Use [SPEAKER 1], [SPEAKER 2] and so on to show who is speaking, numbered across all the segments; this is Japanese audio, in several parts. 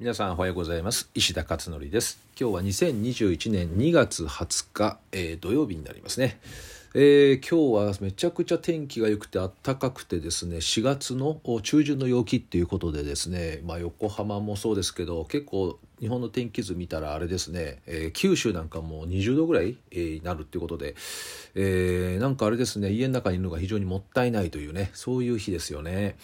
[SPEAKER 1] 皆さんおはようございます。石田勝則です。今日は2021年2月20日、えー、土曜日になりますね、えー、今日はめちゃくちゃ天気が良くて暖かくてですね4月の中旬の陽気っていうことでですね、まあ、横浜もそうですけど結構日本の天気図見たらあれですね、えー、九州なんかも20度ぐらい、えー、なるっていうことで、えー、なんかあれですね家の中にいるのが非常にもったいないというねそういう日ですよね。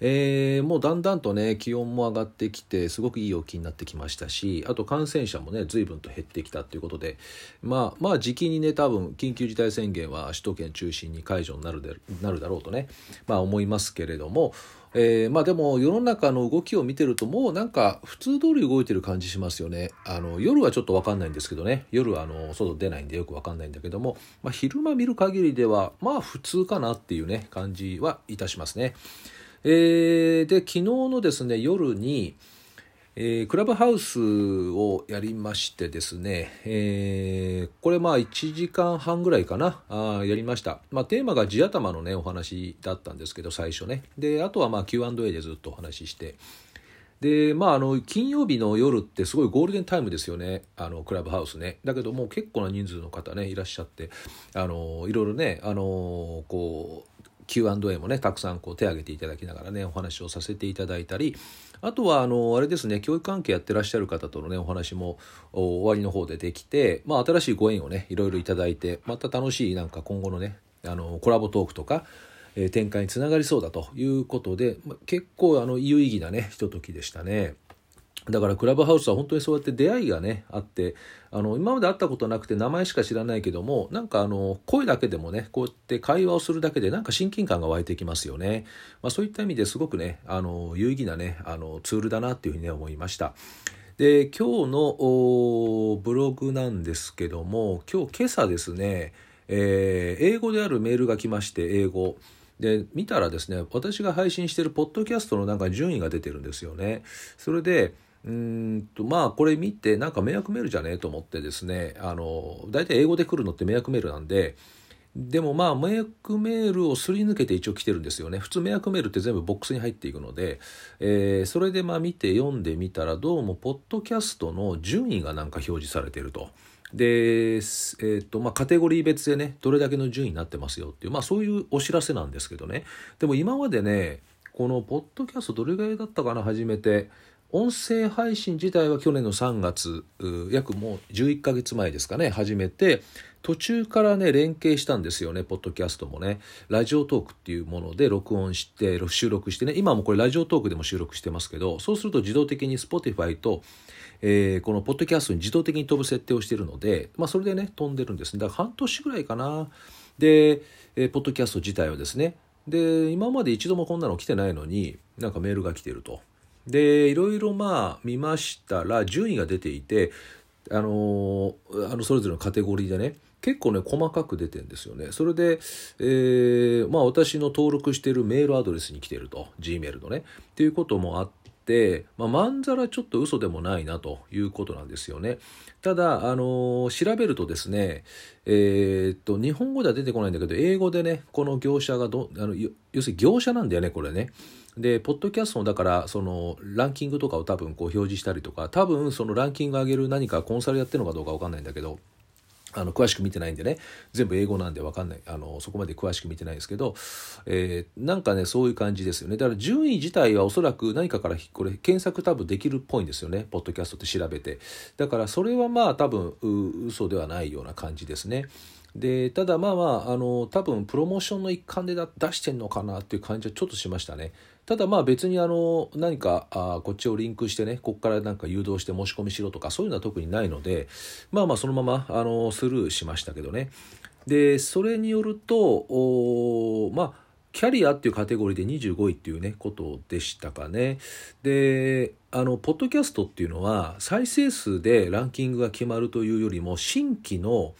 [SPEAKER 1] えー、もうだんだんとね気温も上がってきてすごくいい陽気になってきましたしあと感染者もね随分と減ってきたということでまあまあ時期にね多分緊急事態宣言は首都圏中心に解除になるでなるだろうとねまあ思いますけれどもえー、まあでも世の中の動きを見てるともうなんか普通通り動いてる感じしますよね。あの夜はちょっと分かんないんですけどね夜はあの外出ないんでよく分かんないんだけども、まあ、昼間見る限りではまあ普通かなっていうね感じはいたしますね。えー、で昨日のですね夜に、えー、クラブハウスをやりましてですね、えー、これまあ1時間半ぐらいかなあやりました、まあ、テーマが地頭のねお話だったんですけど最初ね。であとはまあ Q&A でずっとお話しして。でまああの金曜日の夜ってすごいゴールデンタイムですよねあのクラブハウスね。だけどもう結構な人数の方ねいらっしゃってあのいろいろねあのこう Q&A もねたくさんこう手を挙げていただきながらねお話をさせていただいたりあとはあのあれですね教育関係やってらっしゃる方とのねお話も終わりの方でできて、まあ、新しいご縁をねいろいろいただいてまた楽しいなんか今後のねあのコラボトークとか、えー、展開につながりそうだということで、まあ、結構あの有意義なねひとときでしたね。だからクラブハウスは本当にそうやって出会いがねあってあの今まで会ったことなくて名前しか知らないけどもなんかあの声だけでもねこうやって会話をするだけでなんか親近感が湧いてきますよね、まあ、そういった意味ですごくねあの有意義なねあのツールだなっていうふうに、ね、思いました。で今日のブログなんですけども今日今朝ですね、えー、英語であるメールが来まして英語。で見たらですね私が配信してるポッドキャストのなんか順位が出てるんですよね。それでうんとまあこれ見てなんか迷惑メールじゃねえと思ってですねあの大体英語で来るのって迷惑メールなんででもまあ迷惑メールをすり抜けて一応来てるんですよね。普通迷惑メールって全部ボックスに入っていくので、えー、それでまあ見て読んでみたらどうもポッドキャストの順位がなんか表示されてると。で、えーとまあ、カテゴリー別でねどれだけの順位になってますよっていう、まあ、そういうお知らせなんですけどね。でも今までねこのポッドキャストどれぐらいだったかな初めて。音声配信自体は去年の3月約もう11ヶ月前ですかね始めて途中からね連携したんですよねポッドキャストもね。ラジオトークっていうもので録音して収録してね。今もこれラジオトークでも収録してますけどそうすると自動的に Spotify と、えー、このポッドキャストに自動的に飛ぶ設定をしてるので、まあ、それでね飛んでるんです。ねだから半年ぐらいかな。で、えー、ポッドキャスト自体はですね。で今まで一度もこんなの来てないのになんかメールが来てると。でいろいろまあ見ましたら順位が出ていてあのあのそれぞれのカテゴリーでね結構ね細かく出てんですよね。それで、えー、まあ私の登録しているメールアドレスに来てると Gmail のね。っていうこともあって、まあ、まんざらちょっと嘘でもないなということなんですよね。ただ、あの調べるとですね、えー、っと日本語では出てこないんだけど英語でねこの業者がどあの要するに業者なんだよねこれね。でポッドキャストもだからそのランキングとかを多分こう表示したりとか多分そのランキング上げる何かコンサルやってるのかどうか分かんないんだけどあの詳しく見てないんでね。全部英語なんで分かんない。あのそこまで詳しく見てないですけど、えー、なんかねそういう感じですよね。だから順位自体はおそらく何かからこれ検索多分できるっぽいんですよね。ポッドキャストって調べて。だからそれはまあ多分う嘘ではないような感じですね。でただまあまああの多分プロモーションの一環で出してんのかなっていう感じはちょっとしましたね。ただまあ別にあの何かあこっちをリンクしてねここからなんか誘導して申し込みしろとかそういうのは特にないのでまあまあそのままあのスルーしましたけどねでそれによるとまあキャリアっていうカテゴリーで25位っていうねことでしたかねであのポッドキャストっていうのは再生数でランキングが決まるというよりも新規の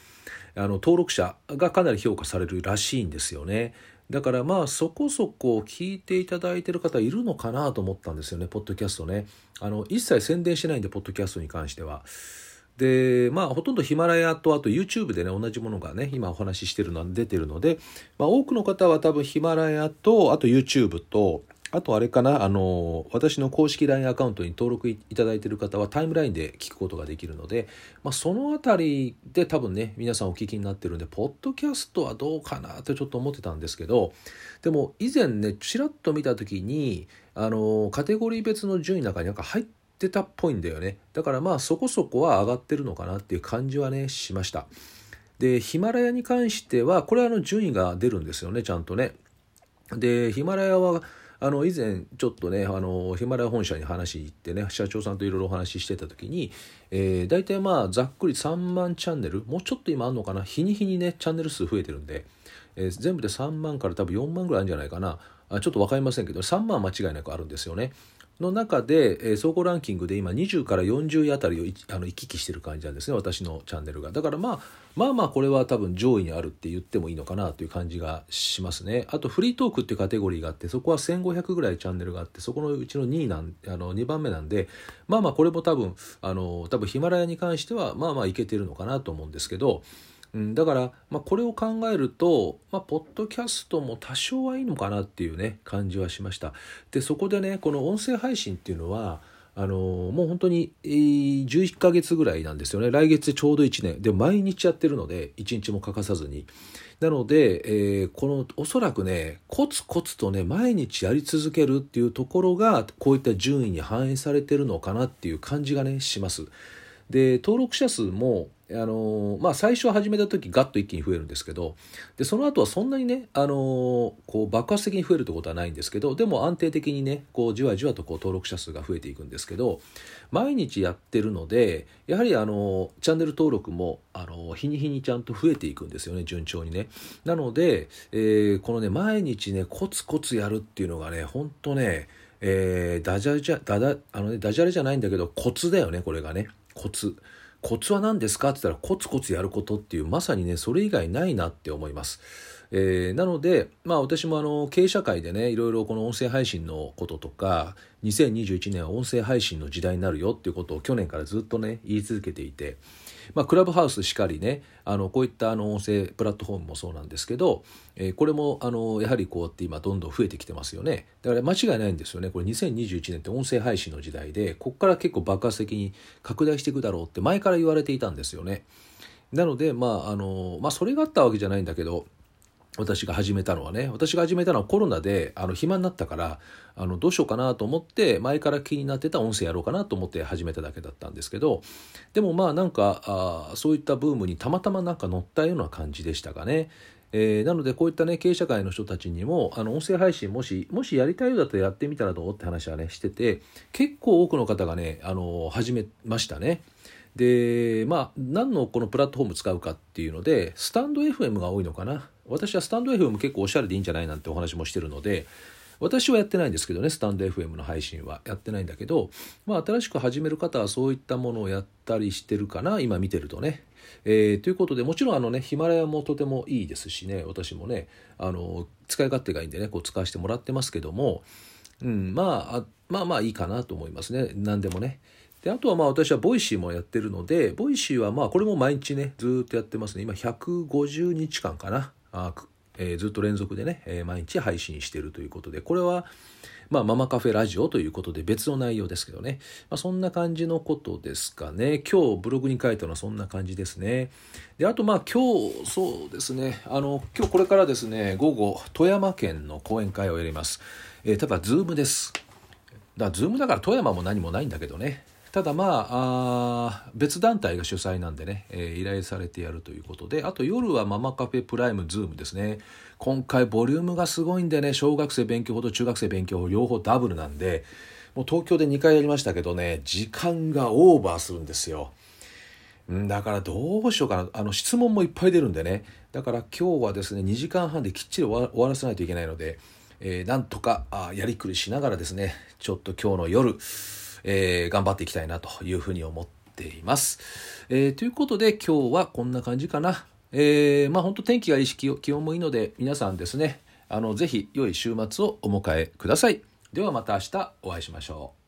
[SPEAKER 1] あの登録者がかなり評価されるらしいんですよね。だからまあそこそこ聞いていただいてる方いるのかなと思ったんですよね、ポッドキャストね。あの、一切宣伝しないんで、ポッドキャストに関しては。で、まあほとんどヒマラヤとあと YouTube でね、同じものがね、今お話ししてるのは出てるので、まあ多くの方は多分ヒマラヤと、あと YouTube と、あとあれかなあの私の公式 LINE アカウントに登録いただいている方はタイムラインで聞くことができるので、まあ、その辺りで多分ね皆さんお聞きになってるんでポッドキャストはどうかなってちょっと思ってたんですけどでも以前ねちらっと見た時にあのカテゴリー別の順位の中になんか入ってたっぽいんだよね。だからまあそこそこは上がってるのかなっていう感じはねしました。でヒマラヤに関してはこれはあの順位が出るんですよねちゃんとね。でヒマラヤはあの以前ちょっとねあのヒマラヤ本社に話行ってね社長さんといろいろお話ししてた時に、えー、大体まあざっくり3万チャンネルもうちょっと今あんのかな日に日にねチャンネル数増えてるんで、えー、全部で3万から多分4万ぐらいあるんじゃないかなあちょっと分かりませんけど3万間違いなくあるんですよね。の中で、えー、総合ランキングで今20から40位あたりをあの行き来してる感じなんですね私のチャンネルが。だからまあまあまあこれは多分上位にあるって言ってもいいのかなという感じがしますね。あとフリートークっていうカテゴリーがあってそこは1500ぐらいチャンネルがあってそこのうちの2位なんあの2番目なんでまあまあこれも多分あの多分ヒマラヤに関してはまあまあいけてるのかなと思うんですけどうん、だから、まあ、これを考えると、まあ、ポッドキャストも多少はいいのかなっていうね感じはしました。でそこでねこの音声配信っていうのはあのもう本当に、11ヶ月ぐらいなんですよね。来月ちょうど1年。で毎日やってるので1日も欠かさずに。なので、えー、このおそらくねコツコツとね毎日やり続けるっていうところがこういった順位に反映されてるのかなっていう感じがねします。で登録者数もあのまあ、最初始めた時ガッと一気に増えるんですけどでその後はそんなにね、あのこう爆発的に増えるってことはないんですけどでも安定的にねこうじわじわとこう登録者数が増えていくんですけど毎日やってるのでやはりあのチャンネル登録もあの日に日にちゃんと増えていくんですよね順調にね。なので、えー、このね毎日ねコツコツやるっていうのがねほんとね、えー、ダジャレじゃダダあの、ね、ダジャレじゃないんだけどコツだよねこれがねコツ。コツは何ですかって言ったらコツコツやることっていうまさにねそれ以外ないなって思います。えー、なので、まあ、私もあの経営者会でねいろいろこの音声配信のこととか2021年は音声配信の時代になるよっていうことを去年からずっとね言い続けていて、まあ、クラブハウスしかりねあのこういったあの音声プラットフォームもそうなんですけど、えー、これもあのやはりこうやって今どんどん増えてきてますよねだから間違いないんですよねこれ2021年って音声配信の時代でここから結構爆発的に拡大していくだろうって前から言われていたんですよね。なのでまああのまあそれがあったわけじゃないんだけど私が始めたのはね私が始めたのはコロナであの暇になったからあのどうしようかなと思って前から気になってた音声やろうかなと思って始めただけだったんですけどでもまあなんかあそういったブームにたまたまなんか乗ったような感じでしたかね。えー、なのでこういったね経営者会の人たちにもあの音声配信もしもしやりたいようだったらやってみたらどうって話はねしてて結構多くの方がねあの始めましたね。でまあ何のこのプラットフォーム使うかっていうのでスタンド FM が多いのかな私はスタンド FM 結構おしゃれでいいんじゃないなんてお話もしてるので私はやってないんですけどねスタンド FM の配信はやってないんだけど、まあ、新しく始める方はそういったものをやったりしてるかな今見てるとね。えー、ということでもちろんあのねヒマラヤもとてもいいですしね私もねあの使い勝手がいいんでねこう使わせてもらってますけども、うん、まあまあまあいいかなと思いますね何でもね。であとはまあ私は Voicy もやってるので Voicy はまあこれも毎日ねずっとやってますね今150日間かなあ、えー、ずっと連続でね、えー、毎日配信してるということでこれはまあ、ママカフェラジオということで別の内容ですけどね、まあ、そんな感じのことですかね。今日ブログに書いたのはそんな感じですね。であとまあ今日そうですね。あの今日これからですね午後富山県の講演会をやります、えー、ただ Zoom です。だから Zoom だから富山も何もないんだけどね。ただまあ別団体が主催なんでね、えー、依頼されてやるということであと夜はママカフェプライム Zoom ですね。今回ボリュームがすごいんでね小学生勉強法と中学生勉強法両方ダブルなんでもう東京で2回やりましたけどね時間がオーバーするんですよ。だからどうしようかな。あの質問もいっぱい出るんでね。だから今日はですね2時間半できっちり終わらせないといけないので、えー、なんとかあやりくりしながらですねちょっと今日の夜えー、頑張っていきたいなというふうに思っています。えー、ということで今日はこんな感じかな。えー、まあ本当天気がいいし気温もいいので皆さんですね、あのぜひ良い週末をお迎えください。ではまた明日お会いしましょう。